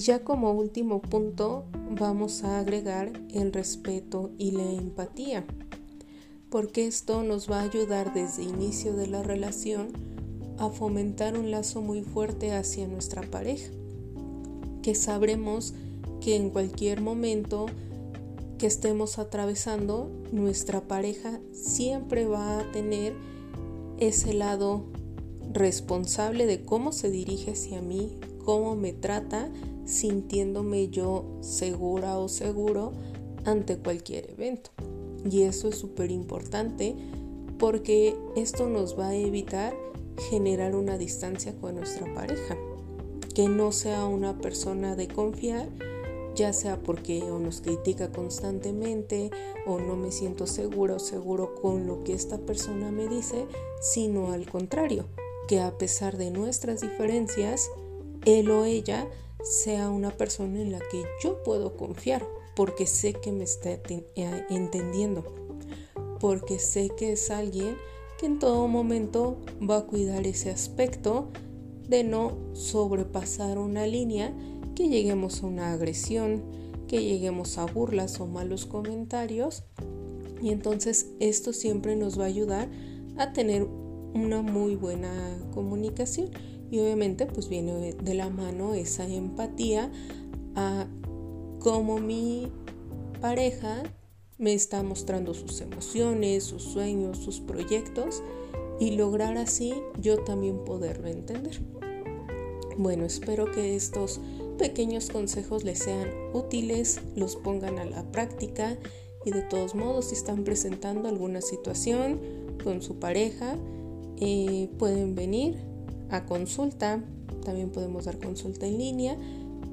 Y ya como último punto vamos a agregar el respeto y la empatía, porque esto nos va a ayudar desde inicio de la relación a fomentar un lazo muy fuerte hacia nuestra pareja, que sabremos que en cualquier momento que estemos atravesando, nuestra pareja siempre va a tener ese lado responsable de cómo se dirige hacia mí, cómo me trata, sintiéndome yo segura o seguro ante cualquier evento. Y eso es súper importante porque esto nos va a evitar generar una distancia con nuestra pareja, que no sea una persona de confiar, ya sea porque o nos critica constantemente o no me siento segura o seguro con lo que esta persona me dice, sino al contrario, que a pesar de nuestras diferencias, él o ella sea una persona en la que yo puedo confiar, porque sé que me está eh, entendiendo, porque sé que es alguien que en todo momento va a cuidar ese aspecto de no sobrepasar una línea, que lleguemos a una agresión, que lleguemos a burlas o malos comentarios. Y entonces esto siempre nos va a ayudar a tener una muy buena comunicación y obviamente pues viene de la mano esa empatía a cómo mi pareja me está mostrando sus emociones, sus sueños, sus proyectos y lograr así yo también poderlo entender. Bueno, espero que estos pequeños consejos les sean útiles, los pongan a la práctica y de todos modos si están presentando alguna situación con su pareja, eh, pueden venir a consulta. También podemos dar consulta en línea,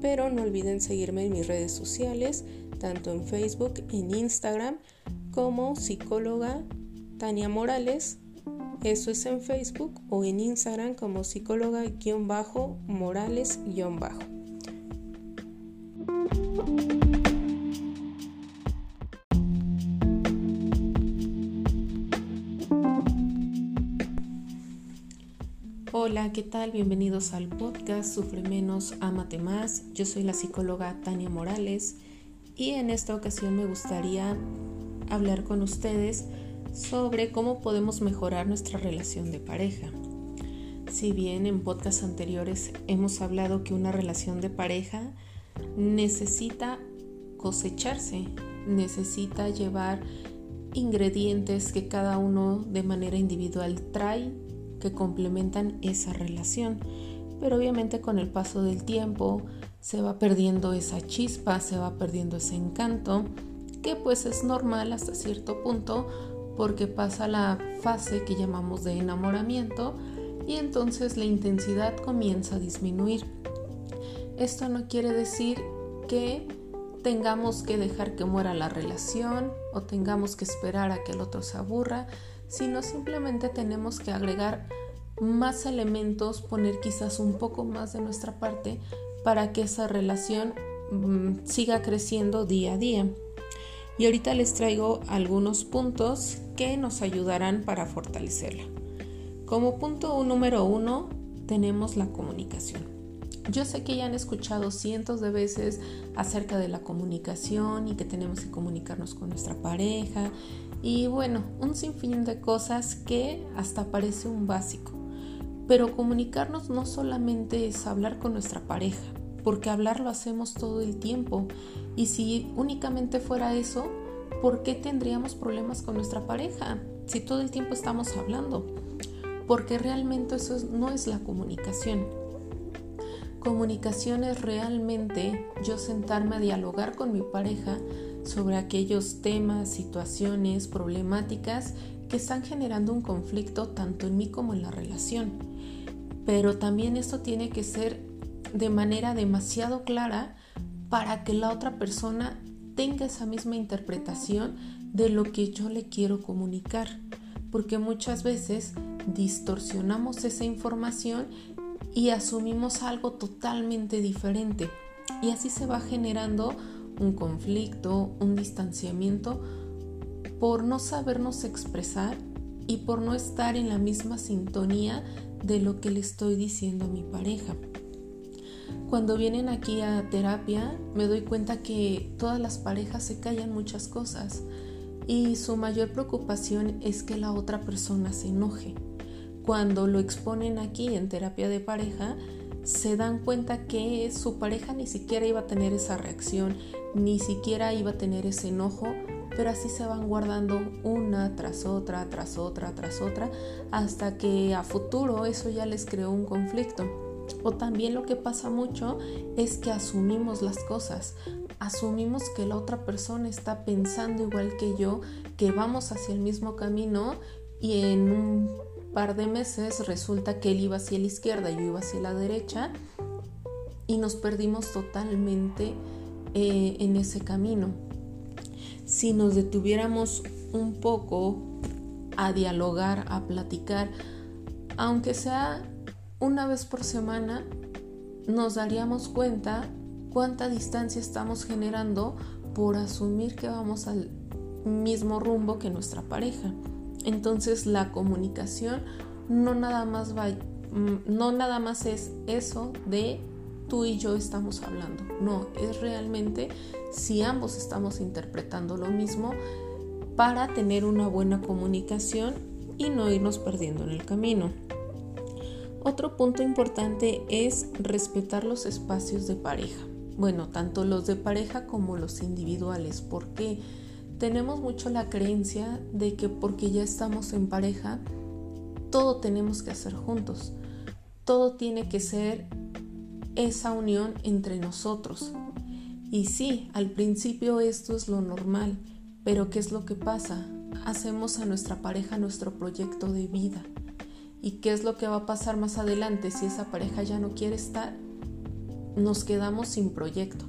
pero no olviden seguirme en mis redes sociales, tanto en Facebook, en Instagram, como psicóloga Tania Morales. Eso es en Facebook o en Instagram como psicóloga-morales-bajo. Hola, ¿qué tal? Bienvenidos al podcast Sufre menos, amate más. Yo soy la psicóloga Tania Morales y en esta ocasión me gustaría hablar con ustedes sobre cómo podemos mejorar nuestra relación de pareja. Si bien en podcasts anteriores hemos hablado que una relación de pareja necesita cosecharse, necesita llevar ingredientes que cada uno de manera individual trae que complementan esa relación. Pero obviamente con el paso del tiempo se va perdiendo esa chispa, se va perdiendo ese encanto, que pues es normal hasta cierto punto porque pasa la fase que llamamos de enamoramiento y entonces la intensidad comienza a disminuir. Esto no quiere decir que tengamos que dejar que muera la relación o tengamos que esperar a que el otro se aburra, sino simplemente tenemos que agregar más elementos, poner quizás un poco más de nuestra parte para que esa relación mm, siga creciendo día a día. Y ahorita les traigo algunos puntos que nos ayudarán para fortalecerla. Como punto número uno tenemos la comunicación. Yo sé que ya han escuchado cientos de veces acerca de la comunicación y que tenemos que comunicarnos con nuestra pareja y bueno, un sinfín de cosas que hasta parece un básico. Pero comunicarnos no solamente es hablar con nuestra pareja, porque hablar lo hacemos todo el tiempo. Y si únicamente fuera eso, ¿por qué tendríamos problemas con nuestra pareja si todo el tiempo estamos hablando? Porque realmente eso no es la comunicación. Comunicación es realmente yo sentarme a dialogar con mi pareja sobre aquellos temas, situaciones, problemáticas que están generando un conflicto tanto en mí como en la relación. Pero también esto tiene que ser de manera demasiado clara para que la otra persona tenga esa misma interpretación de lo que yo le quiero comunicar. Porque muchas veces distorsionamos esa información y asumimos algo totalmente diferente. Y así se va generando un conflicto, un distanciamiento por no sabernos expresar y por no estar en la misma sintonía de lo que le estoy diciendo a mi pareja. Cuando vienen aquí a terapia me doy cuenta que todas las parejas se callan muchas cosas y su mayor preocupación es que la otra persona se enoje. Cuando lo exponen aquí en terapia de pareja, se dan cuenta que su pareja ni siquiera iba a tener esa reacción, ni siquiera iba a tener ese enojo, pero así se van guardando una tras otra, tras otra, tras otra, hasta que a futuro eso ya les creó un conflicto. O también lo que pasa mucho es que asumimos las cosas, asumimos que la otra persona está pensando igual que yo, que vamos hacia el mismo camino y en un de meses resulta que él iba hacia la izquierda y yo iba hacia la derecha y nos perdimos totalmente eh, en ese camino. Si nos detuviéramos un poco a dialogar, a platicar, aunque sea una vez por semana, nos daríamos cuenta cuánta distancia estamos generando por asumir que vamos al mismo rumbo que nuestra pareja. Entonces la comunicación no nada más va, mm, no nada más es eso de tú y yo estamos hablando. No, es realmente si ambos estamos interpretando lo mismo para tener una buena comunicación y no irnos perdiendo en el camino. Otro punto importante es respetar los espacios de pareja. Bueno, tanto los de pareja como los individuales, porque tenemos mucho la creencia de que porque ya estamos en pareja, todo tenemos que hacer juntos. Todo tiene que ser esa unión entre nosotros. Y sí, al principio esto es lo normal, pero ¿qué es lo que pasa? Hacemos a nuestra pareja nuestro proyecto de vida. ¿Y qué es lo que va a pasar más adelante si esa pareja ya no quiere estar? Nos quedamos sin proyecto.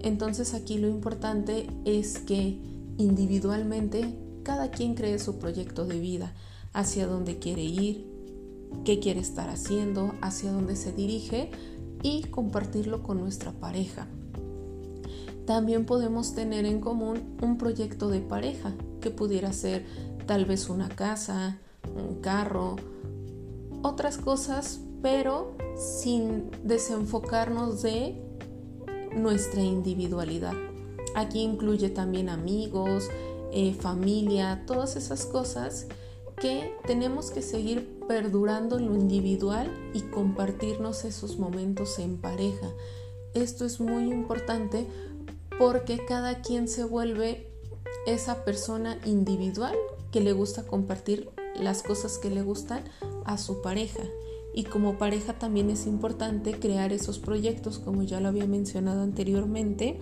Entonces aquí lo importante es que individualmente cada quien cree su proyecto de vida, hacia dónde quiere ir, qué quiere estar haciendo, hacia dónde se dirige y compartirlo con nuestra pareja. También podemos tener en común un proyecto de pareja que pudiera ser tal vez una casa, un carro, otras cosas, pero sin desenfocarnos de nuestra individualidad. Aquí incluye también amigos, eh, familia, todas esas cosas que tenemos que seguir perdurando en lo individual y compartirnos esos momentos en pareja. Esto es muy importante porque cada quien se vuelve esa persona individual que le gusta compartir las cosas que le gustan a su pareja. Y como pareja también es importante crear esos proyectos, como ya lo había mencionado anteriormente,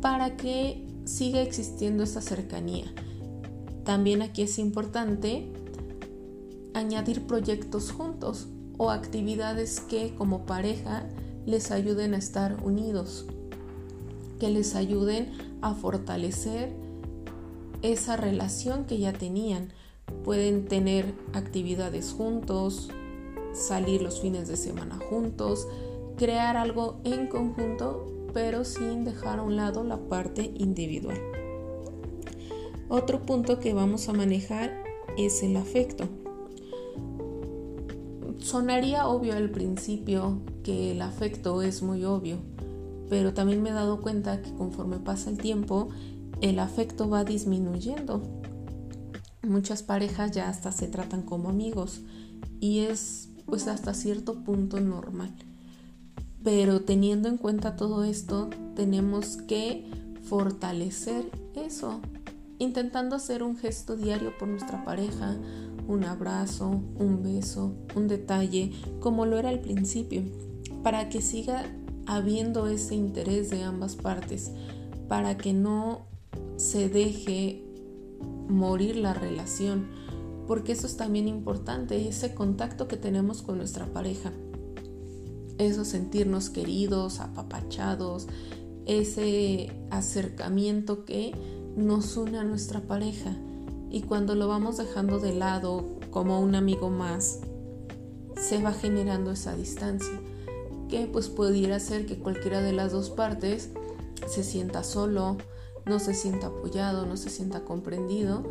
para que siga existiendo esa cercanía. También aquí es importante añadir proyectos juntos o actividades que como pareja les ayuden a estar unidos, que les ayuden a fortalecer esa relación que ya tenían. Pueden tener actividades juntos, salir los fines de semana juntos, crear algo en conjunto pero sin dejar a un lado la parte individual. Otro punto que vamos a manejar es el afecto. Sonaría obvio al principio que el afecto es muy obvio, pero también me he dado cuenta que conforme pasa el tiempo, el afecto va disminuyendo. Muchas parejas ya hasta se tratan como amigos y es pues hasta cierto punto normal. Pero teniendo en cuenta todo esto, tenemos que fortalecer eso, intentando hacer un gesto diario por nuestra pareja, un abrazo, un beso, un detalle, como lo era al principio, para que siga habiendo ese interés de ambas partes, para que no se deje morir la relación, porque eso es también importante, ese contacto que tenemos con nuestra pareja eso sentirnos queridos, apapachados, ese acercamiento que nos une a nuestra pareja. Y cuando lo vamos dejando de lado como un amigo más, se va generando esa distancia, que pues pudiera ser que cualquiera de las dos partes se sienta solo, no se sienta apoyado, no se sienta comprendido.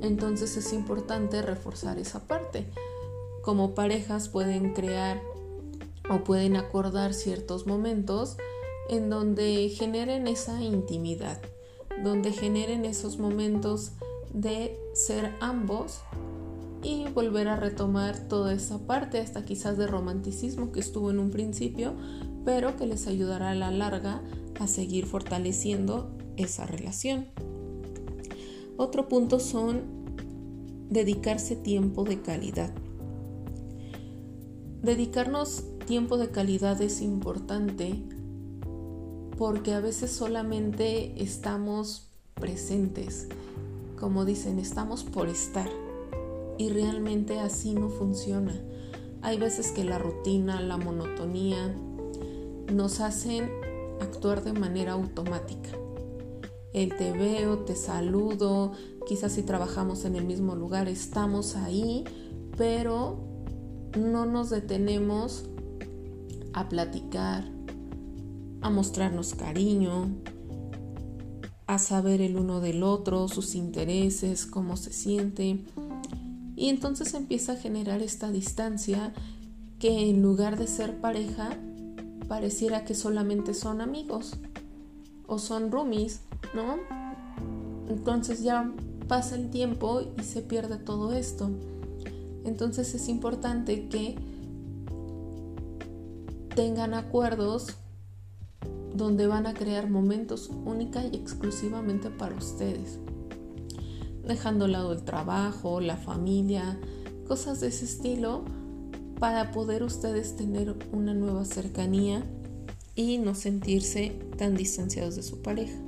Entonces es importante reforzar esa parte. Como parejas pueden crear o pueden acordar ciertos momentos en donde generen esa intimidad, donde generen esos momentos de ser ambos y volver a retomar toda esa parte, hasta quizás de romanticismo que estuvo en un principio, pero que les ayudará a la larga a seguir fortaleciendo esa relación. Otro punto son dedicarse tiempo de calidad. Dedicarnos tiempo de calidad es importante porque a veces solamente estamos presentes, como dicen, estamos por estar y realmente así no funciona. Hay veces que la rutina, la monotonía nos hacen actuar de manera automática. El te veo, te saludo, quizás si trabajamos en el mismo lugar estamos ahí, pero no nos detenemos a platicar, a mostrarnos cariño, a saber el uno del otro, sus intereses, cómo se siente. Y entonces empieza a generar esta distancia que en lugar de ser pareja, pareciera que solamente son amigos o son roomies, ¿no? Entonces ya pasa el tiempo y se pierde todo esto. Entonces es importante que tengan acuerdos donde van a crear momentos única y exclusivamente para ustedes dejando a lado el trabajo, la familia, cosas de ese estilo, para poder ustedes tener una nueva cercanía y no sentirse tan distanciados de su pareja.